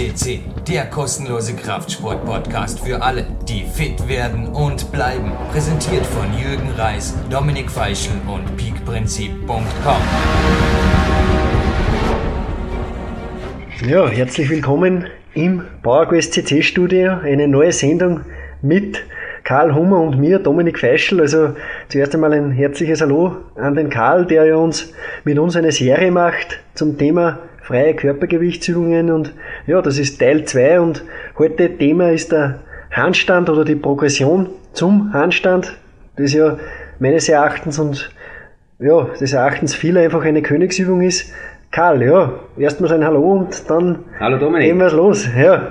CC, der kostenlose Kraftsport-Podcast für alle, die fit werden und bleiben. Präsentiert von Jürgen Reis, Dominik Feischl und peakprinzip.com. Ja, herzlich willkommen im PowerQuest CC Studio. Eine neue Sendung mit Karl Hummer und mir, Dominik Feischl. Also zuerst einmal ein herzliches Hallo an den Karl, der uns mit uns eine Serie macht zum Thema freie Körpergewichtsübungen und ja, das ist Teil 2 und heute Thema ist der Handstand oder die Progression zum Handstand, das ja meines Erachtens und ja, des Erachtens vieler einfach eine Königsübung ist. Karl, ja, erstmal ein Hallo und dann Hallo Dominik. gehen wir los. Ja.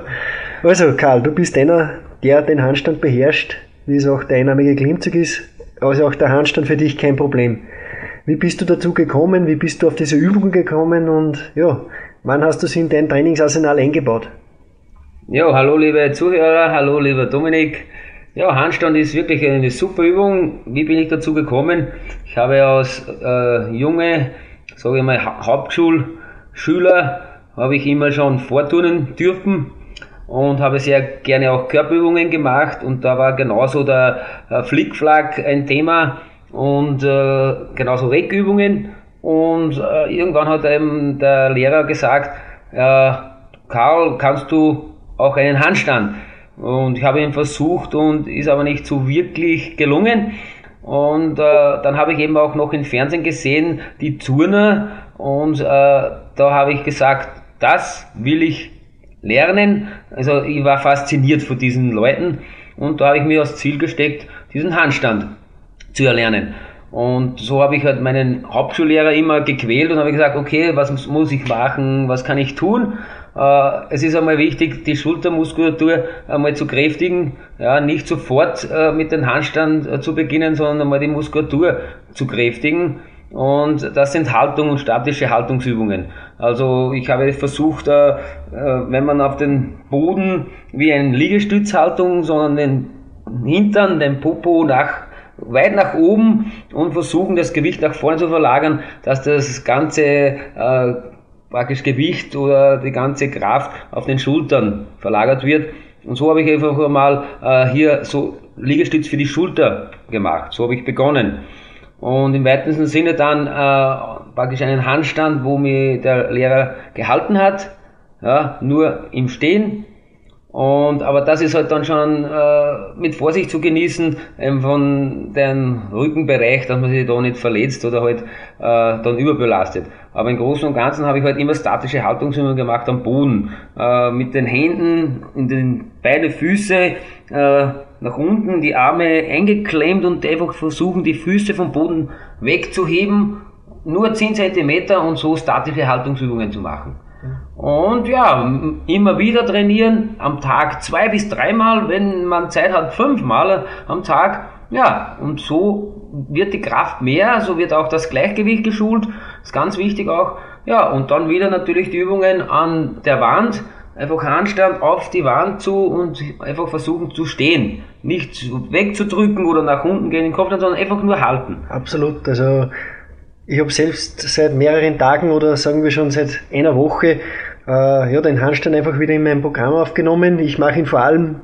Also Karl, du bist einer, der den Handstand beherrscht, wie es auch der einnahmige Klimmzug ist, also auch der Handstand für dich kein Problem. Wie bist du dazu gekommen? Wie bist du auf diese Übung gekommen? Und ja, wann hast du sie in dein Trainingsarsenal eingebaut? Ja, hallo liebe Zuhörer, hallo lieber Dominik. Ja, Handstand ist wirklich eine super Übung. Wie bin ich dazu gekommen? Ich habe als äh, junge, sage ich mal, ha Hauptschulschüler, habe ich immer schon vorturnen dürfen und habe sehr gerne auch Körperübungen gemacht und da war genauso der äh, Flickflack ein Thema und äh, genauso Regübungen. Und äh, irgendwann hat eben der Lehrer gesagt, äh, Karl, kannst du auch einen Handstand? Und ich habe ihn versucht und ist aber nicht so wirklich gelungen. Und äh, dann habe ich eben auch noch im Fernsehen gesehen, die Turner. Und äh, da habe ich gesagt, das will ich lernen. Also ich war fasziniert von diesen Leuten. Und da habe ich mir als Ziel gesteckt, diesen Handstand zu erlernen. Und so habe ich halt meinen Hauptschullehrer immer gequält und habe gesagt, okay, was muss ich machen, was kann ich tun? Äh, es ist einmal wichtig, die Schultermuskulatur einmal zu kräftigen, ja, nicht sofort äh, mit dem Handstand äh, zu beginnen, sondern einmal die Muskulatur zu kräftigen. Und das sind Haltung und statische Haltungsübungen. Also ich habe versucht, wenn man auf den Boden wie eine Liegestützhaltung, sondern den Hintern, den Popo nach weit nach oben und versuchen das Gewicht nach vorne zu verlagern, dass das ganze äh, praktisch Gewicht oder die ganze Kraft auf den Schultern verlagert wird. Und so habe ich einfach mal äh, hier so Liegestütz für die Schulter gemacht. So habe ich begonnen. Und im weitesten Sinne dann äh, praktisch einen Handstand, wo mir der Lehrer gehalten hat, ja, nur im Stehen und, aber das ist halt dann schon äh, mit Vorsicht zu genießen, ähm, von dem Rückenbereich, dass man sich da nicht verletzt oder halt äh, dann überbelastet. Aber im Großen und Ganzen habe ich halt immer statische Haltungsübungen gemacht am Boden. Äh, mit den Händen in den beide Füße äh, nach unten, die Arme eingeklemmt und einfach versuchen, die Füße vom Boden wegzuheben. Nur 10 cm und so statische Haltungsübungen zu machen. Und ja, immer wieder trainieren, am Tag zwei bis dreimal, wenn man Zeit hat, fünfmal am Tag. Ja, und so wird die Kraft mehr, so wird auch das Gleichgewicht geschult, ist ganz wichtig auch. Ja, und dann wieder natürlich die Übungen an der Wand, einfach Handstand auf die Wand zu und einfach versuchen zu stehen. Nicht wegzudrücken oder nach unten gehen in den Kopf, sondern einfach nur halten. Absolut, also ich habe selbst seit mehreren Tagen oder sagen wir schon seit einer Woche äh, ja, den Handstand einfach wieder in mein Programm aufgenommen. Ich mache ihn vor allem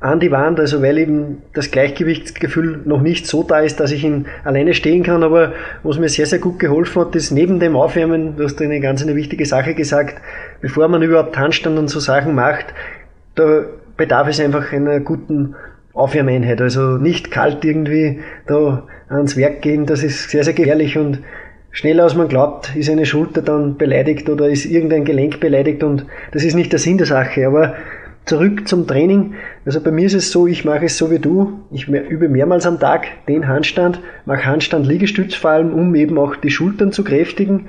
an die Wand, also weil eben das Gleichgewichtsgefühl noch nicht so da ist, dass ich ihn alleine stehen kann, aber was mir sehr, sehr gut geholfen hat, ist neben dem Aufwärmen, du hast eine ganz eine wichtige Sache gesagt, bevor man überhaupt Handstand und so Sachen macht, da bedarf es einfach einer guten Aufwärmeinheit, also nicht kalt irgendwie da ans Werk gehen, das ist sehr, sehr gefährlich und schneller als man glaubt, ist eine Schulter dann beleidigt oder ist irgendein Gelenk beleidigt und das ist nicht der Sinn der Sache. Aber zurück zum Training. Also bei mir ist es so, ich mache es so wie du. Ich übe mehrmals am Tag den Handstand, mache Handstand Liegestütz vor allem, um eben auch die Schultern zu kräftigen.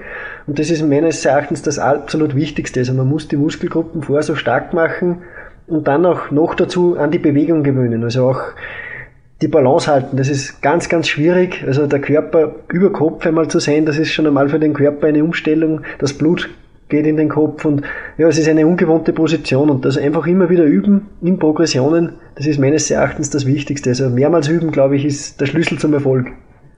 Und das ist meines Erachtens das absolut Wichtigste. Also man muss die Muskelgruppen vorher so stark machen und dann auch noch dazu an die Bewegung gewöhnen. Also auch die Balance halten. Das ist ganz, ganz schwierig. Also der Körper über Kopf einmal zu sein, das ist schon einmal für den Körper eine Umstellung. Das Blut geht in den Kopf und ja, es ist eine ungewohnte Position und das einfach immer wieder üben in Progressionen, das ist meines Erachtens das Wichtigste. Also mehrmals üben, glaube ich, ist der Schlüssel zum Erfolg.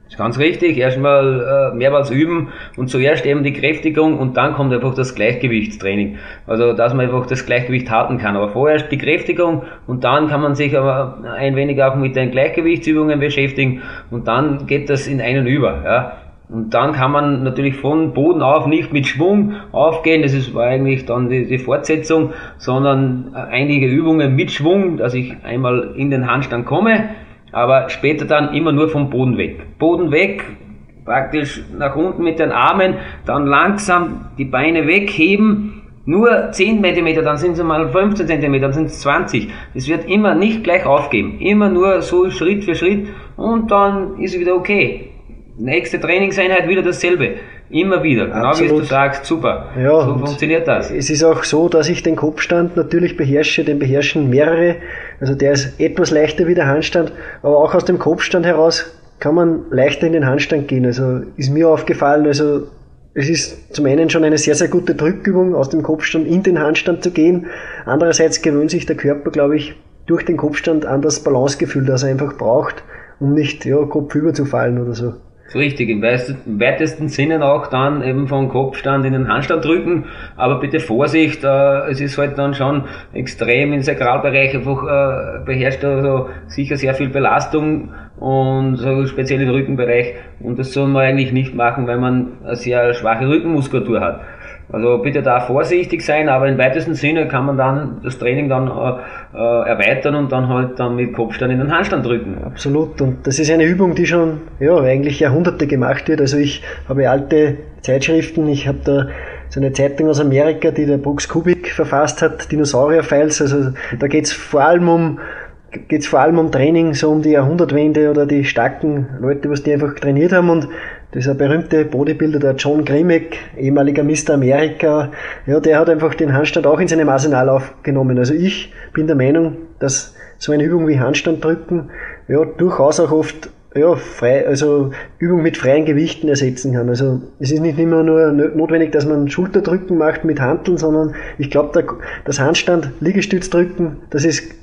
Ist ganz richtig. Erstmal äh, mehrmals üben und zuerst eben die Kräftigung und dann kommt einfach das Gleichgewichtstraining. Also, dass man einfach das Gleichgewicht halten kann. Aber vorher die Kräftigung und dann kann man sich aber ein wenig auch mit den Gleichgewichtsübungen beschäftigen und dann geht das in einen über. Ja. Und dann kann man natürlich von Boden auf nicht mit Schwung aufgehen, das ist, eigentlich dann die, die Fortsetzung, sondern einige Übungen mit Schwung, dass ich einmal in den Handstand komme aber später dann immer nur vom Boden weg. Boden weg, praktisch nach unten mit den Armen, dann langsam die Beine wegheben, nur 10 cm, dann sind es mal 15 cm, dann sind es 20. Das wird immer nicht gleich aufgeben. Immer nur so Schritt für Schritt und dann ist es wieder okay. Nächste Trainingseinheit wieder dasselbe. Immer wieder. Genau Absolut. wie du sagst, super. Ja, so funktioniert das. Es ist auch so, dass ich den Kopfstand natürlich beherrsche, den beherrschen mehrere. Also der ist etwas leichter wie der Handstand, aber auch aus dem Kopfstand heraus kann man leichter in den Handstand gehen. Also ist mir aufgefallen, also es ist zum einen schon eine sehr, sehr gute Drückübung, aus dem Kopfstand in den Handstand zu gehen. Andererseits gewöhnt sich der Körper, glaube ich, durch den Kopfstand an das Balancegefühl, das er einfach braucht, um nicht ja, kopfüber zu fallen oder so. Richtig, im weitesten Sinne auch dann eben vom Kopfstand in den Handstand drücken, aber bitte Vorsicht, äh, es ist halt dann schon extrem im Sakralbereich einfach äh, beherrscht also sicher sehr viel Belastung und so speziell im Rückenbereich und das soll man eigentlich nicht machen, wenn man eine sehr schwache Rückenmuskulatur hat. Also bitte da vorsichtig sein, aber im weitesten Sinne kann man dann das Training dann äh, äh, erweitern und dann halt dann mit Kopfstand in den Handstand drücken. Absolut. Und das ist eine Übung, die schon ja eigentlich Jahrhunderte gemacht wird. Also ich habe alte Zeitschriften, ich habe da so eine Zeitung aus Amerika, die der Brooks Kubik verfasst hat, Dinosaurier-Files. Also da geht es vor allem um geht es vor allem um Training, so um die Jahrhundertwende oder die starken Leute, was die einfach trainiert haben und dieser berühmte Bodybuilder, der John Grimek, ehemaliger Mr. America, ja, der hat einfach den Handstand auch in seinem Arsenal aufgenommen. Also ich bin der Meinung, dass so eine Übung wie Handstand drücken, ja, durchaus auch oft ja, frei, also Übung mit freien Gewichten ersetzen kann. Also es ist nicht immer nur notwendig, dass man Schulterdrücken macht mit Handeln, sondern ich glaube, das Handstand, Liegestützdrücken, das ist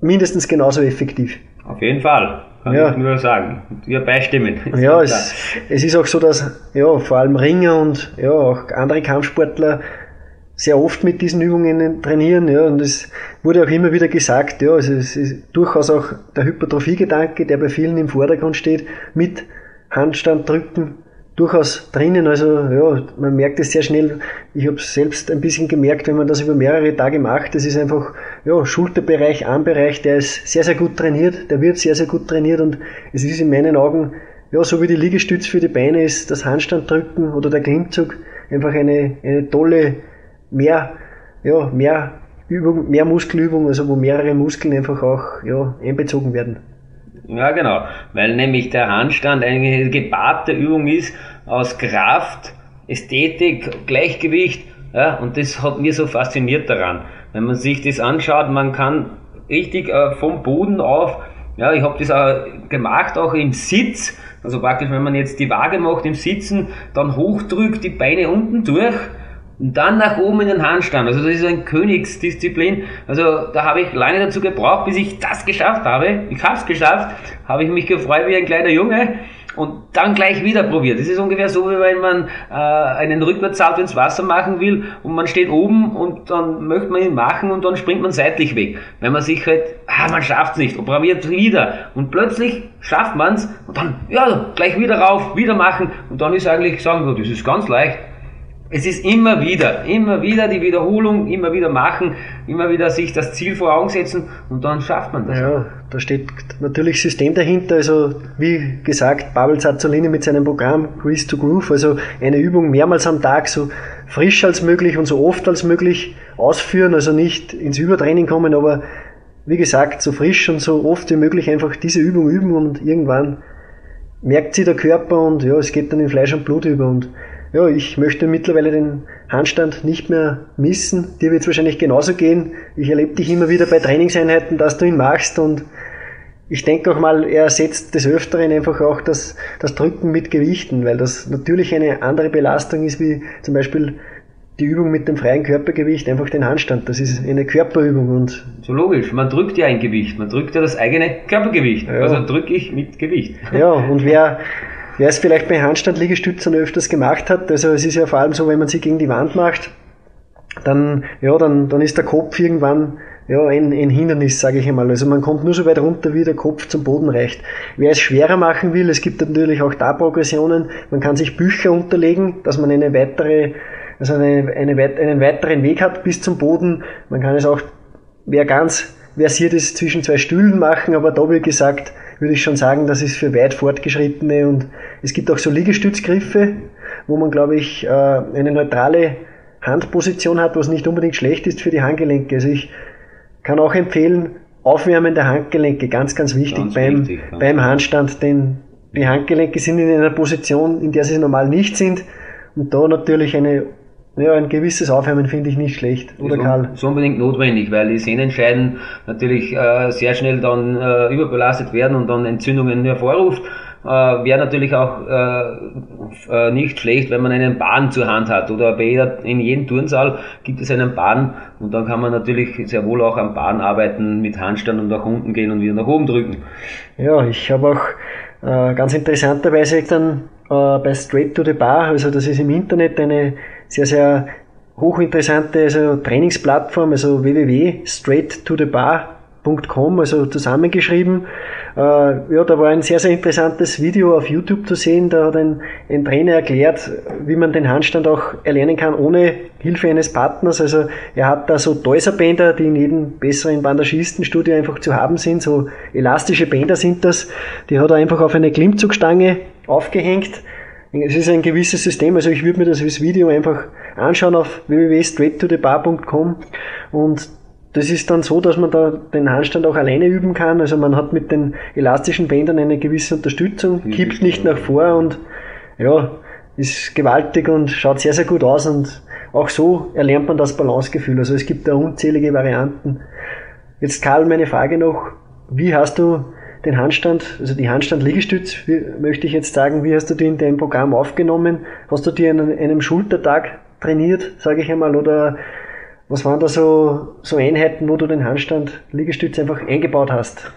mindestens genauso effektiv. Auf jeden Fall. Kann ja. ich nur sagen. Wir beistimmen. Ja, es, es, ist auch so, dass ja, vor allem Ringer und ja, auch andere Kampfsportler sehr oft mit diesen Übungen trainieren. Ja, und es wurde auch immer wieder gesagt, ja, also es ist durchaus auch der Hypertrophie-Gedanke, der bei vielen im Vordergrund steht, mit Handstand drücken durchaus drinnen. Also ja, man merkt es sehr schnell. Ich habe es selbst ein bisschen gemerkt, wenn man das über mehrere Tage macht. Das ist einfach ja, Schulterbereich, Armbereich, der ist sehr, sehr gut trainiert, der wird sehr, sehr gut trainiert und es ist in meinen Augen, ja, so wie die Liegestütz für die Beine ist, das Handstanddrücken oder der Klimmzug einfach eine, eine tolle, mehr, ja, mehr Übung, mehr Muskelübung, also wo mehrere Muskeln einfach auch ja, einbezogen werden. Ja, genau. Weil nämlich der Handstand eine gebarte Übung ist aus Kraft, Ästhetik, Gleichgewicht. Ja, und das hat mir so fasziniert daran. Wenn man sich das anschaut, man kann richtig äh, vom Boden auf, ja, ich habe das auch gemacht, auch im Sitz. Also praktisch, wenn man jetzt die Waage macht im Sitzen, dann hochdrückt, die Beine unten durch und dann nach oben in den Handstand. Also das ist ein Königsdisziplin. Also da habe ich lange dazu gebraucht, bis ich das geschafft habe. Ich habe es geschafft, habe ich mich gefreut wie ein kleiner Junge und dann gleich wieder probiert. Das ist ungefähr so, wie wenn man äh, einen Rückwärtssalto ins Wasser machen will und man steht oben und dann möchte man ihn machen und dann springt man seitlich weg. Wenn man sich halt, ah, man schafft es nicht und probiert wieder und plötzlich schafft man es und dann, ja, gleich wieder rauf, wieder machen und dann ist eigentlich, sagen wir, das ist ganz leicht es ist immer wieder, immer wieder die Wiederholung, immer wieder machen, immer wieder sich das Ziel vor Augen setzen und dann schafft man das. Ja, da steht natürlich System dahinter. Also wie gesagt, Pavel Zazzolini mit seinem Programm Grease to Groove, also eine Übung mehrmals am Tag so frisch als möglich und so oft als möglich ausführen, also nicht ins Übertraining kommen, aber wie gesagt, so frisch und so oft wie möglich einfach diese Übung üben und irgendwann merkt sie der Körper und ja, es geht dann in Fleisch und Blut über und ja, ich möchte mittlerweile den Handstand nicht mehr missen. Dir wird es wahrscheinlich genauso gehen. Ich erlebe dich immer wieder bei Trainingseinheiten, dass du ihn machst und ich denke auch mal, er ersetzt des Öfteren einfach auch das, das Drücken mit Gewichten, weil das natürlich eine andere Belastung ist wie zum Beispiel die Übung mit dem freien Körpergewicht, einfach den Handstand. Das ist eine Körperübung und. So logisch, man drückt ja ein Gewicht, man drückt ja das eigene Körpergewicht. Ja. Also drücke ich mit Gewicht. Ja, und wer wer es vielleicht bei Handstand-Liegestützen öfters gemacht hat, also es ist ja vor allem so, wenn man sie gegen die Wand macht, dann, ja, dann, dann ist der Kopf irgendwann ja, ein, ein Hindernis, sage ich einmal. Also man kommt nur so weit runter, wie der Kopf zum Boden reicht. Wer es schwerer machen will, es gibt natürlich auch da Progressionen. Man kann sich Bücher unterlegen, dass man eine weitere, also eine, eine, einen weiteren Weg hat bis zum Boden. Man kann es auch, wer ganz versiert ist, zwischen zwei Stühlen machen, aber da wie gesagt, würde ich schon sagen, das ist für weit fortgeschrittene und es gibt auch so Liegestützgriffe, wo man, glaube ich, äh, eine neutrale Handposition hat, was nicht unbedingt schlecht ist für die Handgelenke. Also ich kann auch empfehlen, Aufwärmen der Handgelenke, ganz, ganz wichtig ganz beim, wichtig, ja. beim Handstand, denn die Handgelenke sind in einer Position, in der sie normal nicht sind. Und da natürlich eine, ja, ein gewisses Aufwärmen finde ich nicht schlecht, oder ist Karl? Ist unbedingt notwendig, weil die Sehnenscheiden natürlich äh, sehr schnell dann äh, überbelastet werden und dann Entzündungen hervorruft. Äh, Wäre natürlich auch äh, äh, nicht schlecht, wenn man einen Bahn zur Hand hat. Oder bei jeder, in jedem Turnsaal gibt es einen Bahn und dann kann man natürlich sehr wohl auch am Bahn arbeiten, mit Handstand und nach unten gehen und wieder nach oben drücken. Ja, ich habe auch äh, ganz interessanterweise dann äh, bei Straight to the Bar, also das ist im Internet eine sehr, sehr hochinteressante also Trainingsplattform, also www.straighttothebar.com, also zusammengeschrieben. Äh, ja, da war ein sehr, sehr interessantes Video auf YouTube zu sehen. Da hat ein, ein Trainer erklärt, wie man den Handstand auch erlernen kann, ohne Hilfe eines Partners. Also er hat da so Deuserbänder, die in jedem besseren Bandagistenstudio einfach zu haben sind. So elastische Bänder sind das. Die hat er einfach auf eine Klimmzugstange aufgehängt. Es ist ein gewisses System, also ich würde mir das Video einfach anschauen auf www.straighttothebar.com und das ist dann so, dass man da den Handstand auch alleine üben kann. Also man hat mit den elastischen Bändern eine gewisse Unterstützung, kippt nicht nach vor und ja, ist gewaltig und schaut sehr, sehr gut aus und auch so erlernt man das Balancegefühl. Also es gibt da unzählige Varianten. Jetzt Karl, meine Frage noch, wie hast du den Handstand, also die Handstand-Liegestütz, möchte ich jetzt sagen, wie hast du die in deinem Programm aufgenommen? Hast du die an einem Schultertag trainiert, sage ich einmal, oder was waren da so, so Einheiten, wo du den Handstand Liegestütz einfach eingebaut hast?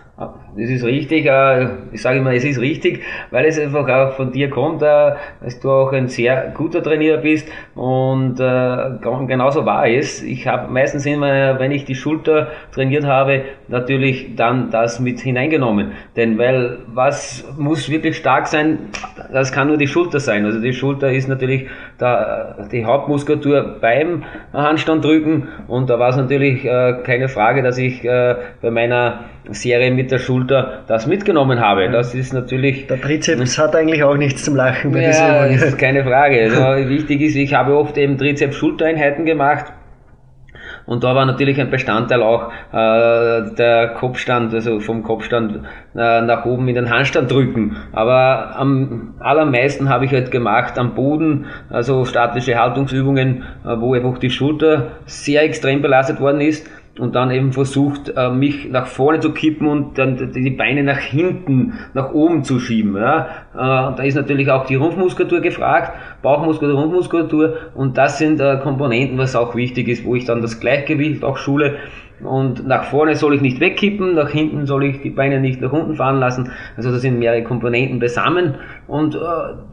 Das ist richtig, äh, ich sage immer, es ist richtig, weil es einfach auch von dir kommt, äh, dass du auch ein sehr guter Trainer bist und äh, genauso war es. Ich habe meistens immer, wenn ich die Schulter trainiert habe, natürlich dann das mit hineingenommen. Denn weil was muss wirklich stark sein, das kann nur die Schulter sein. Also die Schulter ist natürlich da, die Hauptmuskulatur beim Handstand drücken und da war es natürlich keine Frage, dass ich bei meiner Serie mit der Schulter das mitgenommen habe. Das ist natürlich. Der Trizeps hat eigentlich auch nichts zum Lachen bei ja, dieser Übung. ist keine Frage. Also wichtig ist, ich habe oft eben Trizeps-Schultereinheiten gemacht. Und da war natürlich ein Bestandteil auch äh, der Kopfstand, also vom Kopfstand äh, nach oben in den Handstand drücken. Aber am allermeisten habe ich halt gemacht am Boden, also statische Haltungsübungen, äh, wo einfach die Schulter sehr extrem belastet worden ist und dann eben versucht, äh, mich nach vorne zu kippen und dann die Beine nach hinten, nach oben zu schieben. Ja. Äh, da ist natürlich auch die Rumpfmuskulatur gefragt, Bauchmuskulatur, Rumpfmuskulatur und das sind äh, Komponenten, was auch wichtig ist, wo ich dann das Gleichgewicht auch schule. Und nach vorne soll ich nicht wegkippen, nach hinten soll ich die Beine nicht nach unten fahren lassen. Also da sind mehrere Komponenten beisammen und äh,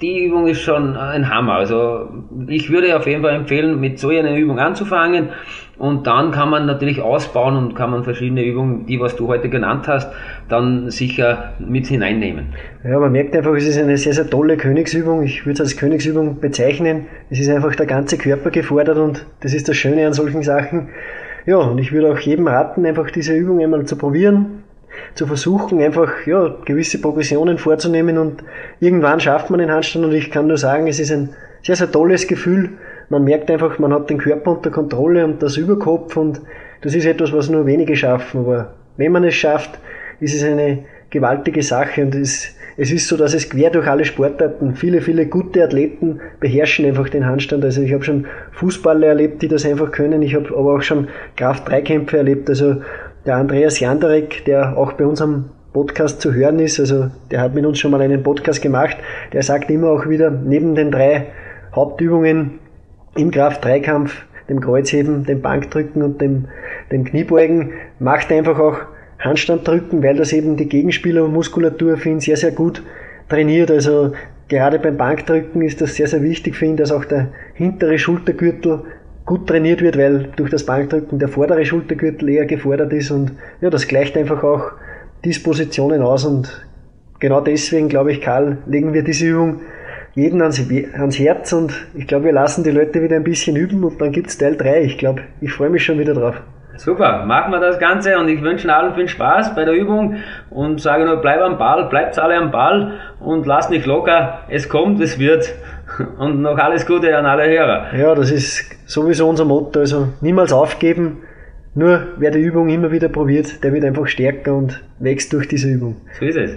die Übung ist schon ein Hammer. Also ich würde auf jeden Fall empfehlen, mit so einer Übung anzufangen und dann kann man natürlich ausbauen und kann man verschiedene Übungen, die was du heute genannt hast, dann sicher mit hineinnehmen. Ja, man merkt einfach, es ist eine sehr, sehr tolle Königsübung. Ich würde es als Königsübung bezeichnen. Es ist einfach der ganze Körper gefordert und das ist das Schöne an solchen Sachen. Ja, und ich würde auch jedem raten, einfach diese Übung einmal zu probieren, zu versuchen, einfach ja, gewisse Progressionen vorzunehmen und irgendwann schafft man den Handstand und ich kann nur sagen, es ist ein sehr, sehr tolles Gefühl, man merkt einfach, man hat den Körper unter Kontrolle und das Überkopf und das ist etwas, was nur wenige schaffen. Aber wenn man es schafft, ist es eine gewaltige Sache und es, es ist so, dass es quer durch alle Sportarten viele, viele gute Athleten beherrschen einfach den Handstand. Also ich habe schon Fußballer erlebt, die das einfach können. Ich habe aber auch schon Kraft-3-Kämpfe erlebt. Also der Andreas Jandarek, der auch bei unserem Podcast zu hören ist, also der hat mit uns schon mal einen Podcast gemacht, der sagt immer auch wieder, neben den drei Hauptübungen im Kraft-3-Kampf, dem Kreuzheben, dem Bankdrücken und dem, dem Kniebeugen, macht einfach auch Handstanddrücken, weil das eben die Gegenspielermuskulatur für ihn sehr, sehr gut trainiert. Also gerade beim Bankdrücken ist das sehr, sehr wichtig für ihn, dass auch der hintere Schultergürtel gut trainiert wird, weil durch das Bankdrücken der vordere Schultergürtel eher gefordert ist und ja, das gleicht einfach auch Dispositionen aus und genau deswegen, glaube ich, Karl, legen wir diese Übung jeden ans, ans Herz und ich glaube, wir lassen die Leute wieder ein bisschen üben und dann gibt es Teil 3. Ich glaube, ich freue mich schon wieder drauf. Super, machen wir das Ganze und ich wünsche allen viel Spaß bei der Übung und sage nur, bleib am Ball, bleibt alle am Ball und lasst nicht locker, es kommt, es wird und noch alles Gute an alle Hörer. Ja, das ist sowieso unser Motto, also niemals aufgeben, nur wer die Übung immer wieder probiert, der wird einfach stärker und wächst durch diese Übung. So ist es.